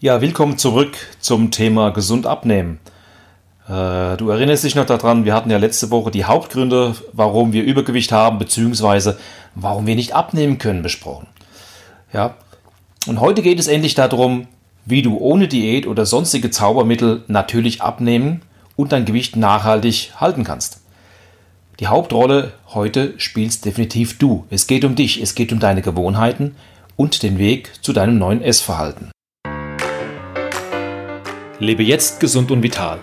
Ja, willkommen zurück zum Thema gesund abnehmen. Äh, du erinnerst dich noch daran, wir hatten ja letzte Woche die Hauptgründe, warum wir Übergewicht haben, beziehungsweise warum wir nicht abnehmen können, besprochen. Ja, und heute geht es endlich darum, wie du ohne Diät oder sonstige Zaubermittel natürlich abnehmen und dein Gewicht nachhaltig halten kannst. Die Hauptrolle heute spielst definitiv du. Es geht um dich, es geht um deine Gewohnheiten und den Weg zu deinem neuen Essverhalten. Lebe jetzt gesund und vital.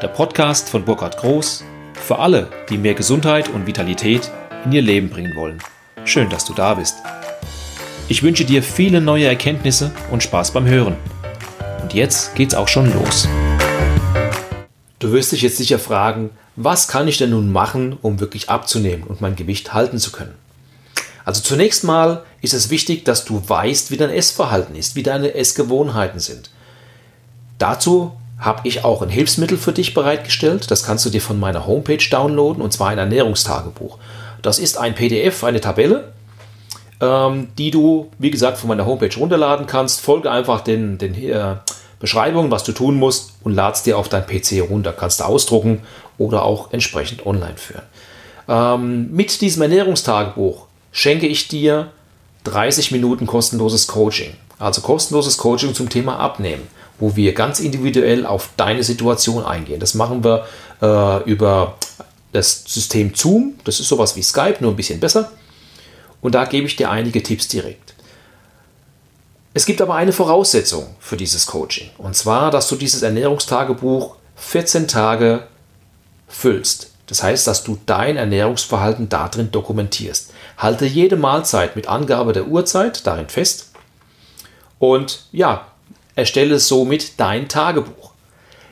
Der Podcast von Burkhard Groß für alle, die mehr Gesundheit und Vitalität in ihr Leben bringen wollen. Schön, dass du da bist. Ich wünsche dir viele neue Erkenntnisse und Spaß beim Hören. Und jetzt geht's auch schon los. Du wirst dich jetzt sicher fragen, was kann ich denn nun machen, um wirklich abzunehmen und mein Gewicht halten zu können? Also zunächst mal ist es wichtig, dass du weißt, wie dein Essverhalten ist, wie deine Essgewohnheiten sind. Dazu habe ich auch ein Hilfsmittel für dich bereitgestellt. Das kannst du dir von meiner Homepage downloaden und zwar ein Ernährungstagebuch. Das ist ein PDF, eine Tabelle, ähm, die du, wie gesagt, von meiner Homepage runterladen kannst. Folge einfach den, den äh, Beschreibungen, was du tun musst und ladst dir auf dein PC runter. Kannst du ausdrucken oder auch entsprechend online führen. Ähm, mit diesem Ernährungstagebuch schenke ich dir 30 Minuten kostenloses Coaching. Also kostenloses Coaching zum Thema Abnehmen wo wir ganz individuell auf deine Situation eingehen. Das machen wir äh, über das System Zoom. Das ist sowas wie Skype, nur ein bisschen besser. Und da gebe ich dir einige Tipps direkt. Es gibt aber eine Voraussetzung für dieses Coaching. Und zwar, dass du dieses Ernährungstagebuch 14 Tage füllst. Das heißt, dass du dein Ernährungsverhalten darin dokumentierst. Halte jede Mahlzeit mit Angabe der Uhrzeit darin fest. Und ja, Erstelle somit dein Tagebuch.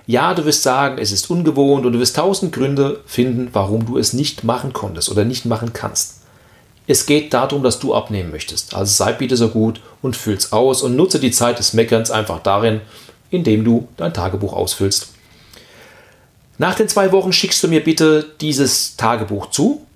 Ja, du wirst sagen, es ist ungewohnt und du wirst tausend Gründe finden, warum du es nicht machen konntest oder nicht machen kannst. Es geht darum, dass du abnehmen möchtest. Also sei bitte so gut und füll's aus und nutze die Zeit des Meckerns einfach darin, indem du dein Tagebuch ausfüllst. Nach den zwei Wochen schickst du mir bitte dieses Tagebuch zu.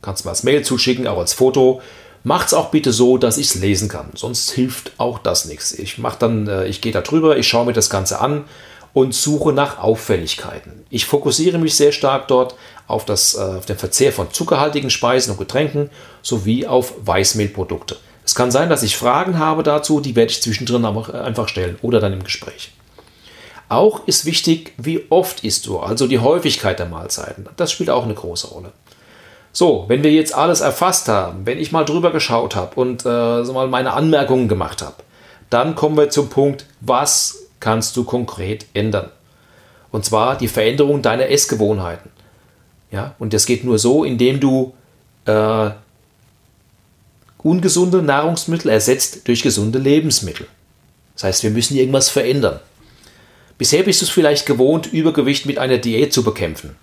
Kannst du mir als Mail zuschicken, auch als Foto. Macht's auch bitte so, dass ich es lesen kann. Sonst hilft auch das nichts. Ich mache dann, äh, ich gehe da drüber, ich schaue mir das Ganze an und suche nach Auffälligkeiten. Ich fokussiere mich sehr stark dort auf, das, äh, auf den Verzehr von zuckerhaltigen Speisen und Getränken sowie auf Weißmehlprodukte. Es kann sein, dass ich Fragen habe dazu, die werde ich zwischendrin einfach stellen oder dann im Gespräch. Auch ist wichtig, wie oft isst du, also die Häufigkeit der Mahlzeiten. Das spielt auch eine große Rolle. So, wenn wir jetzt alles erfasst haben, wenn ich mal drüber geschaut habe und äh, mal meine Anmerkungen gemacht habe, dann kommen wir zum Punkt, was kannst du konkret ändern? Und zwar die Veränderung deiner Essgewohnheiten. Ja, und das geht nur so, indem du äh, ungesunde Nahrungsmittel ersetzt durch gesunde Lebensmittel. Das heißt, wir müssen irgendwas verändern. Bisher bist du es vielleicht gewohnt, Übergewicht mit einer Diät zu bekämpfen.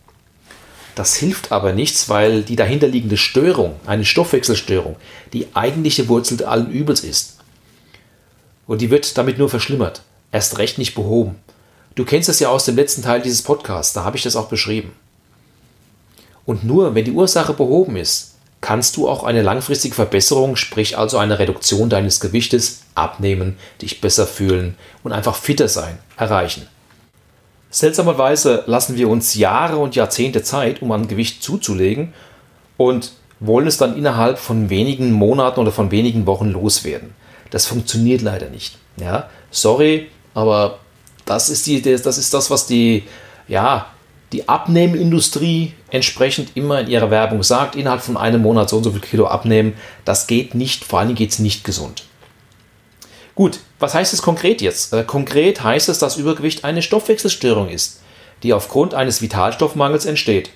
Das hilft aber nichts, weil die dahinterliegende Störung, eine Stoffwechselstörung, die eigentliche Wurzel allen Übels ist. Und die wird damit nur verschlimmert, erst recht nicht behoben. Du kennst es ja aus dem letzten Teil dieses Podcasts, da habe ich das auch beschrieben. Und nur wenn die Ursache behoben ist, kannst du auch eine langfristige Verbesserung, sprich also eine Reduktion deines Gewichtes, abnehmen, dich besser fühlen und einfach fitter sein, erreichen. Seltsamerweise lassen wir uns Jahre und Jahrzehnte Zeit, um an Gewicht zuzulegen und wollen es dann innerhalb von wenigen Monaten oder von wenigen Wochen loswerden. Das funktioniert leider nicht. Ja, sorry, aber das ist, die, das, ist das, was die, ja, die Abnehmindustrie entsprechend immer in ihrer Werbung sagt, innerhalb von einem Monat so und so viel Kilo abnehmen. Das geht nicht, vor allem geht es nicht gesund. Gut, was heißt es konkret jetzt? Äh, konkret heißt es, dass Übergewicht eine Stoffwechselstörung ist, die aufgrund eines Vitalstoffmangels entsteht.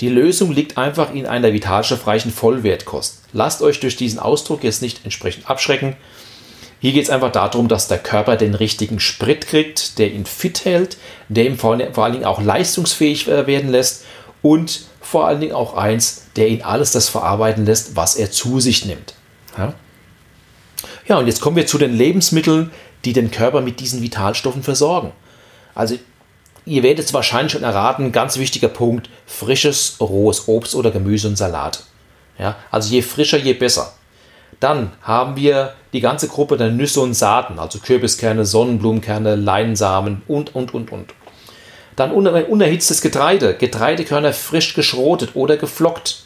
Die Lösung liegt einfach in einer vitalstoffreichen Vollwertkost. Lasst euch durch diesen Ausdruck jetzt nicht entsprechend abschrecken. Hier geht es einfach darum, dass der Körper den richtigen Sprit kriegt, der ihn fit hält, der ihn vor, vor allen Dingen auch leistungsfähig äh, werden lässt und vor allen Dingen auch eins, der ihn alles das verarbeiten lässt, was er zu sich nimmt. Ja? Ja, und jetzt kommen wir zu den Lebensmitteln, die den Körper mit diesen Vitalstoffen versorgen. Also ihr werdet es wahrscheinlich schon erraten, ganz wichtiger Punkt, frisches, rohes Obst oder Gemüse und Salat. Ja, also je frischer, je besser. Dann haben wir die ganze Gruppe der Nüsse und Saaten, also Kürbiskerne, Sonnenblumenkerne, Leinsamen und, und, und, und. Dann unerhitztes Getreide, Getreidekörner frisch geschrotet oder geflockt.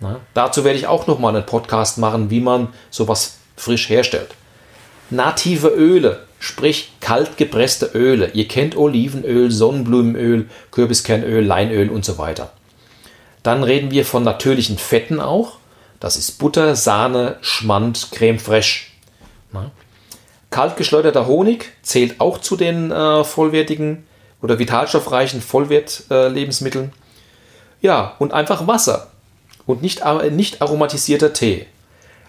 Na, dazu werde ich auch nochmal einen Podcast machen, wie man sowas frisch herstellt. Native Öle, sprich kalt gepresste Öle. Ihr kennt Olivenöl, Sonnenblumenöl, Kürbiskernöl, Leinöl und so weiter. Dann reden wir von natürlichen Fetten auch. Das ist Butter, Sahne, Schmand, Creme fraiche. Na? Kalt geschleuderter Honig zählt auch zu den äh, vollwertigen oder vitalstoffreichen Vollwert-Lebensmitteln. Äh, ja, und einfach Wasser und nicht, nicht aromatisierter Tee.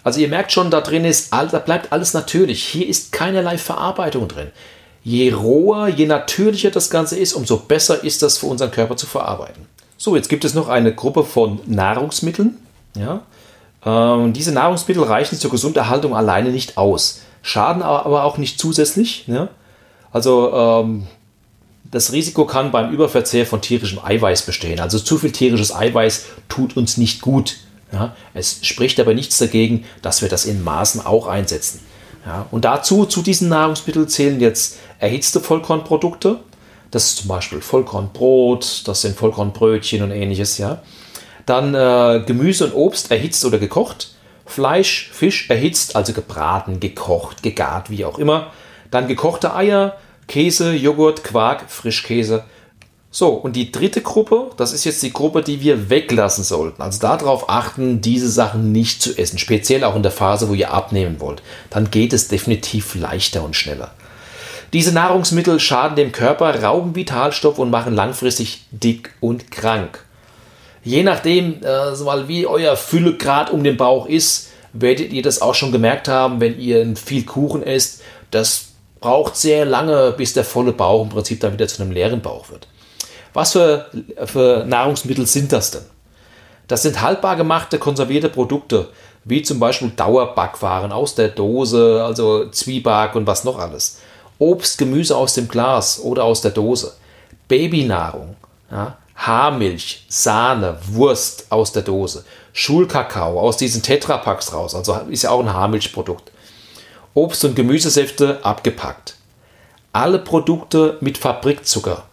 Also ihr merkt schon, da drin ist, da bleibt alles natürlich. Hier ist keinerlei Verarbeitung drin. Je roher, je natürlicher das Ganze ist, umso besser ist das für unseren Körper zu verarbeiten. So, jetzt gibt es noch eine Gruppe von Nahrungsmitteln. Ja? Ähm, diese Nahrungsmittel reichen zur Gesunderhaltung alleine nicht aus, schaden aber auch nicht zusätzlich. Ja? Also ähm, das Risiko kann beim Überverzehr von tierischem Eiweiß bestehen. Also zu viel tierisches Eiweiß tut uns nicht gut. Ja, es spricht aber nichts dagegen, dass wir das in Maßen auch einsetzen. Ja, und dazu, zu diesen Nahrungsmitteln zählen jetzt erhitzte Vollkornprodukte. Das ist zum Beispiel Vollkornbrot, das sind Vollkornbrötchen und ähnliches. Ja. Dann äh, Gemüse und Obst erhitzt oder gekocht. Fleisch, Fisch erhitzt, also gebraten, gekocht, gegart, wie auch immer. Dann gekochte Eier, Käse, Joghurt, Quark, Frischkäse. So, und die dritte Gruppe, das ist jetzt die Gruppe, die wir weglassen sollten. Also darauf achten, diese Sachen nicht zu essen, speziell auch in der Phase, wo ihr abnehmen wollt. Dann geht es definitiv leichter und schneller. Diese Nahrungsmittel schaden dem Körper, rauben Vitalstoff und machen langfristig dick und krank. Je nachdem, äh, wie euer Füllegrad um den Bauch ist, werdet ihr das auch schon gemerkt haben, wenn ihr viel Kuchen esst. Das braucht sehr lange, bis der volle Bauch im Prinzip dann wieder zu einem leeren Bauch wird. Was für, für Nahrungsmittel sind das denn? Das sind haltbar gemachte, konservierte Produkte, wie zum Beispiel Dauerbackwaren aus der Dose, also Zwieback und was noch alles. Obst, Gemüse aus dem Glas oder aus der Dose. Babynahrung, ja, Haarmilch, Sahne, Wurst aus der Dose. Schulkakao aus diesen Tetrapacks raus, also ist ja auch ein Haarmilchprodukt. Obst- und Gemüsesäfte abgepackt. Alle Produkte mit Fabrikzucker,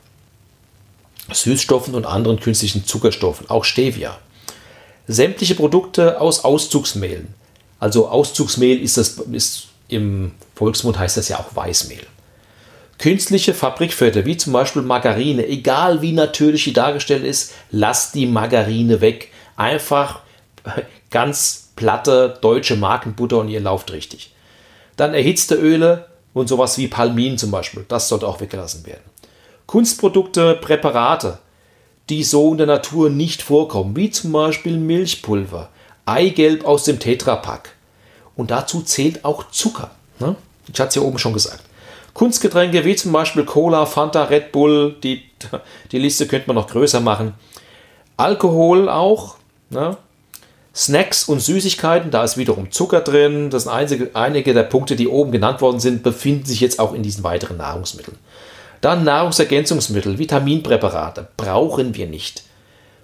Süßstoffen und anderen künstlichen Zuckerstoffen, auch Stevia. Sämtliche Produkte aus Auszugsmehlen. Also Auszugsmehl ist das ist im Volksmund heißt das ja auch Weißmehl. Künstliche Fabrikfette, wie zum Beispiel Margarine, egal wie natürlich die dargestellt ist, lasst die Margarine weg. Einfach ganz platte deutsche Markenbutter und ihr lauft richtig. Dann erhitzte Öle und sowas wie Palmin zum Beispiel. Das sollte auch weggelassen werden. Kunstprodukte, Präparate, die so in der Natur nicht vorkommen, wie zum Beispiel Milchpulver, Eigelb aus dem Tetrapack. Und dazu zählt auch Zucker. Ne? Ich hatte es ja oben schon gesagt. Kunstgetränke wie zum Beispiel Cola, Fanta, Red Bull, die, die Liste könnte man noch größer machen. Alkohol auch. Ne? Snacks und Süßigkeiten, da ist wiederum Zucker drin. Das sind einzige, einige der Punkte, die oben genannt worden sind, befinden sich jetzt auch in diesen weiteren Nahrungsmitteln. Dann Nahrungsergänzungsmittel, Vitaminpräparate, brauchen wir nicht.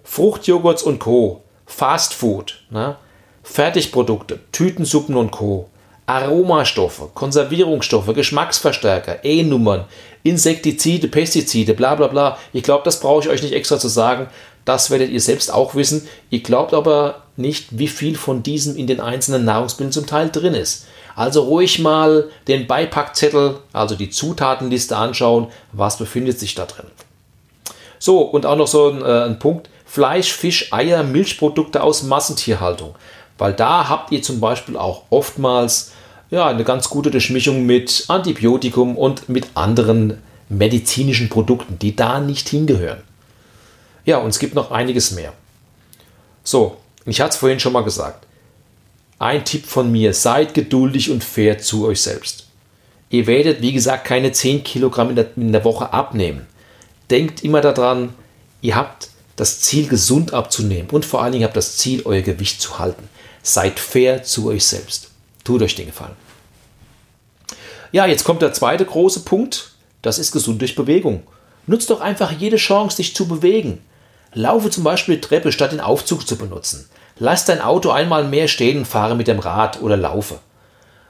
Fruchtjoghurts und Co., Fastfood, ne? Fertigprodukte, Tütensuppen und Co., Aromastoffe, Konservierungsstoffe, Geschmacksverstärker, E-Nummern, Insektizide, Pestizide, bla bla bla. Ich glaube, das brauche ich euch nicht extra zu sagen. Das werdet ihr selbst auch wissen. Ihr glaubt aber nicht, wie viel von diesem in den einzelnen Nahrungsmitteln zum Teil drin ist. Also ruhig mal den Beipackzettel, also die Zutatenliste anschauen, was befindet sich da drin. So, und auch noch so ein, äh, ein Punkt, Fleisch, Fisch, Eier, Milchprodukte aus Massentierhaltung. Weil da habt ihr zum Beispiel auch oftmals ja, eine ganz gute Durchmischung mit Antibiotikum und mit anderen medizinischen Produkten, die da nicht hingehören. Ja, und es gibt noch einiges mehr. So, ich hatte es vorhin schon mal gesagt. Ein Tipp von mir, seid geduldig und fair zu euch selbst. Ihr werdet, wie gesagt, keine 10 Kilogramm in der, in der Woche abnehmen. Denkt immer daran, ihr habt das Ziel, gesund abzunehmen und vor allen Dingen habt das Ziel, euer Gewicht zu halten. Seid fair zu euch selbst. Tut euch den Gefallen. Ja, jetzt kommt der zweite große Punkt. Das ist gesund durch Bewegung. Nutzt doch einfach jede Chance, dich zu bewegen. Laufe zum Beispiel die Treppe, statt den Aufzug zu benutzen. Lass dein Auto einmal mehr stehen und fahre mit dem Rad oder laufe.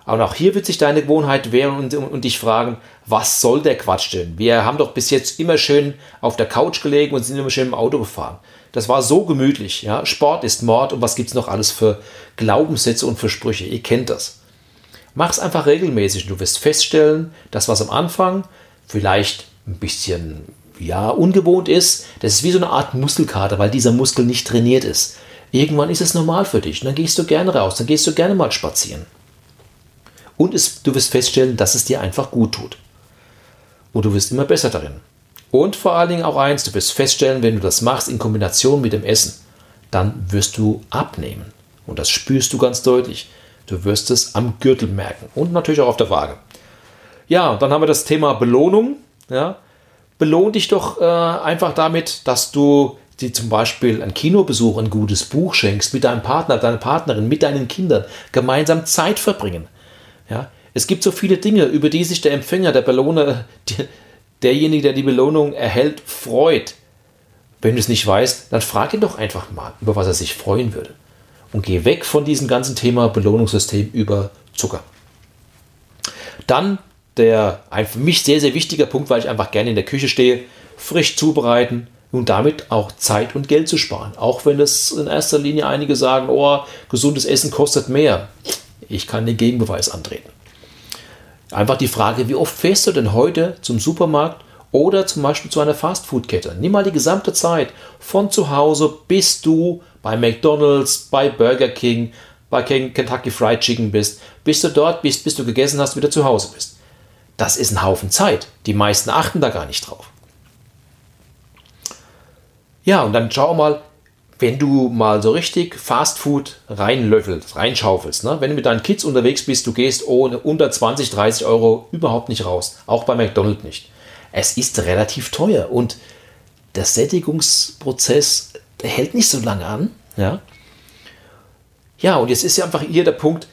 Aber auch hier wird sich deine Gewohnheit wehren und, und, dich fragen, was soll der Quatsch denn? Wir haben doch bis jetzt immer schön auf der Couch gelegen und sind immer schön im Auto gefahren. Das war so gemütlich. Ja? Sport ist Mord und was gibt es noch alles für Glaubenssätze und für Sprüche? Ihr kennt das. Mach es einfach regelmäßig. Du wirst feststellen, dass was am Anfang vielleicht ein bisschen ja, ungewohnt ist, das ist wie so eine Art Muskelkater, weil dieser Muskel nicht trainiert ist. Irgendwann ist es normal für dich und dann gehst du gerne raus, dann gehst du gerne mal spazieren. Und es, du wirst feststellen, dass es dir einfach gut tut. Und du wirst immer besser darin. Und vor allen Dingen auch eins, du wirst feststellen, wenn du das machst in Kombination mit dem Essen, dann wirst du abnehmen. Und das spürst du ganz deutlich. Du wirst es am Gürtel merken und natürlich auch auf der Waage. Ja, dann haben wir das Thema Belohnung. Ja, belohn dich doch äh, einfach damit, dass du dir zum Beispiel ein Kinobesuch, ein gutes Buch schenkst, mit deinem Partner, deiner Partnerin, mit deinen Kindern, gemeinsam Zeit verbringen. Ja, es gibt so viele Dinge, über die sich der Empfänger, der Belohner, die, derjenige, der die Belohnung erhält, freut. Wenn du es nicht weißt, dann frag ihn doch einfach mal, über was er sich freuen würde. Und geh weg von diesem ganzen Thema Belohnungssystem über Zucker. Dann der ein für mich sehr, sehr wichtiger Punkt, weil ich einfach gerne in der Küche stehe, frisch zubereiten und damit auch Zeit und Geld zu sparen. Auch wenn es in erster Linie einige sagen, oh, gesundes Essen kostet mehr. Ich kann den Gegenbeweis antreten. Einfach die Frage, wie oft fährst du denn heute zum Supermarkt oder zum Beispiel zu einer Fastfood-Kette? Nimm mal die gesamte Zeit von zu Hause bis du bei McDonald's, bei Burger King, bei Kentucky Fried Chicken bist, bis du dort bist, bis du gegessen hast, wieder zu Hause bist. Das ist ein Haufen Zeit. Die meisten achten da gar nicht drauf. Ja, und dann schau mal, wenn du mal so richtig Fastfood reinlöffelst, reinschaufelst, ne? wenn du mit deinen Kids unterwegs bist, du gehst ohne unter 20, 30 Euro überhaupt nicht raus. Auch bei McDonald's nicht. Es ist relativ teuer und der Sättigungsprozess hält nicht so lange an. Ja, ja und jetzt ist ja einfach hier der Punkt,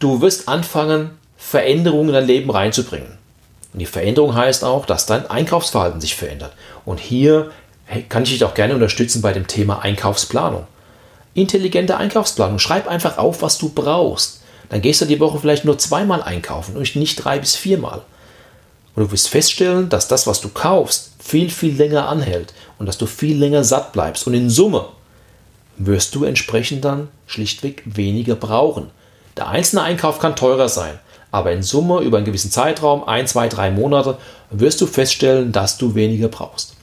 du wirst anfangen, Veränderungen in dein Leben reinzubringen. Und die Veränderung heißt auch, dass dein Einkaufsverhalten sich verändert. Und hier kann ich dich auch gerne unterstützen bei dem Thema Einkaufsplanung. Intelligente Einkaufsplanung. Schreib einfach auf, was du brauchst. Dann gehst du die Woche vielleicht nur zweimal einkaufen und nicht drei bis viermal. Und du wirst feststellen, dass das, was du kaufst, viel, viel länger anhält und dass du viel länger satt bleibst. Und in Summe wirst du entsprechend dann schlichtweg weniger brauchen. Der einzelne Einkauf kann teurer sein, aber in Summe über einen gewissen Zeitraum, ein, zwei, drei Monate, wirst du feststellen, dass du weniger brauchst.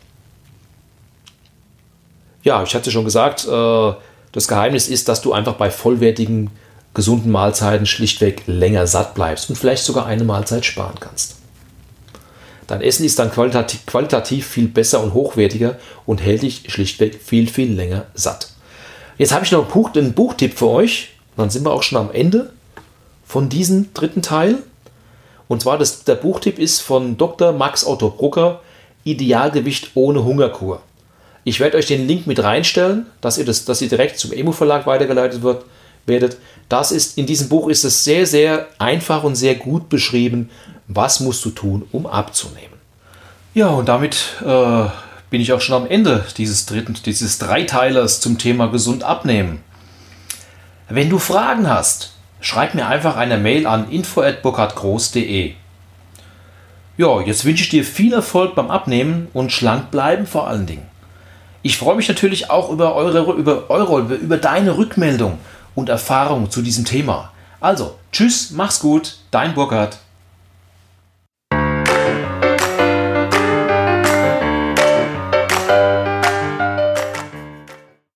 Ja, ich hatte schon gesagt, äh, das Geheimnis ist, dass du einfach bei vollwertigen, gesunden Mahlzeiten schlichtweg länger satt bleibst und vielleicht sogar eine Mahlzeit sparen kannst. Dein Essen ist dann qualitativ, qualitativ viel besser und hochwertiger und hält dich schlichtweg viel, viel länger satt. Jetzt habe ich noch einen, Buch, einen Buchtipp für euch. Dann sind wir auch schon am Ende von diesem dritten Teil. Und zwar das, der Buchtipp ist von Dr. Max Otto Brucker, Idealgewicht ohne Hungerkur. Ich werde euch den Link mit reinstellen, dass ihr, das, dass ihr direkt zum Emo-Verlag weitergeleitet wird, werdet. Das ist, in diesem Buch ist es sehr, sehr einfach und sehr gut beschrieben, was musst du tun, um abzunehmen. Ja, und damit äh, bin ich auch schon am Ende dieses dritten, dieses Dreiteilers zum Thema gesund abnehmen. Wenn du Fragen hast, schreib mir einfach eine Mail an info@burkhardgroß.de. Ja, jetzt wünsche ich dir viel Erfolg beim Abnehmen und schlank bleiben vor allen Dingen. Ich freue mich natürlich auch über eure, über eure, über deine Rückmeldung und Erfahrung zu diesem Thema. Also, tschüss, mach's gut, dein Burkhard.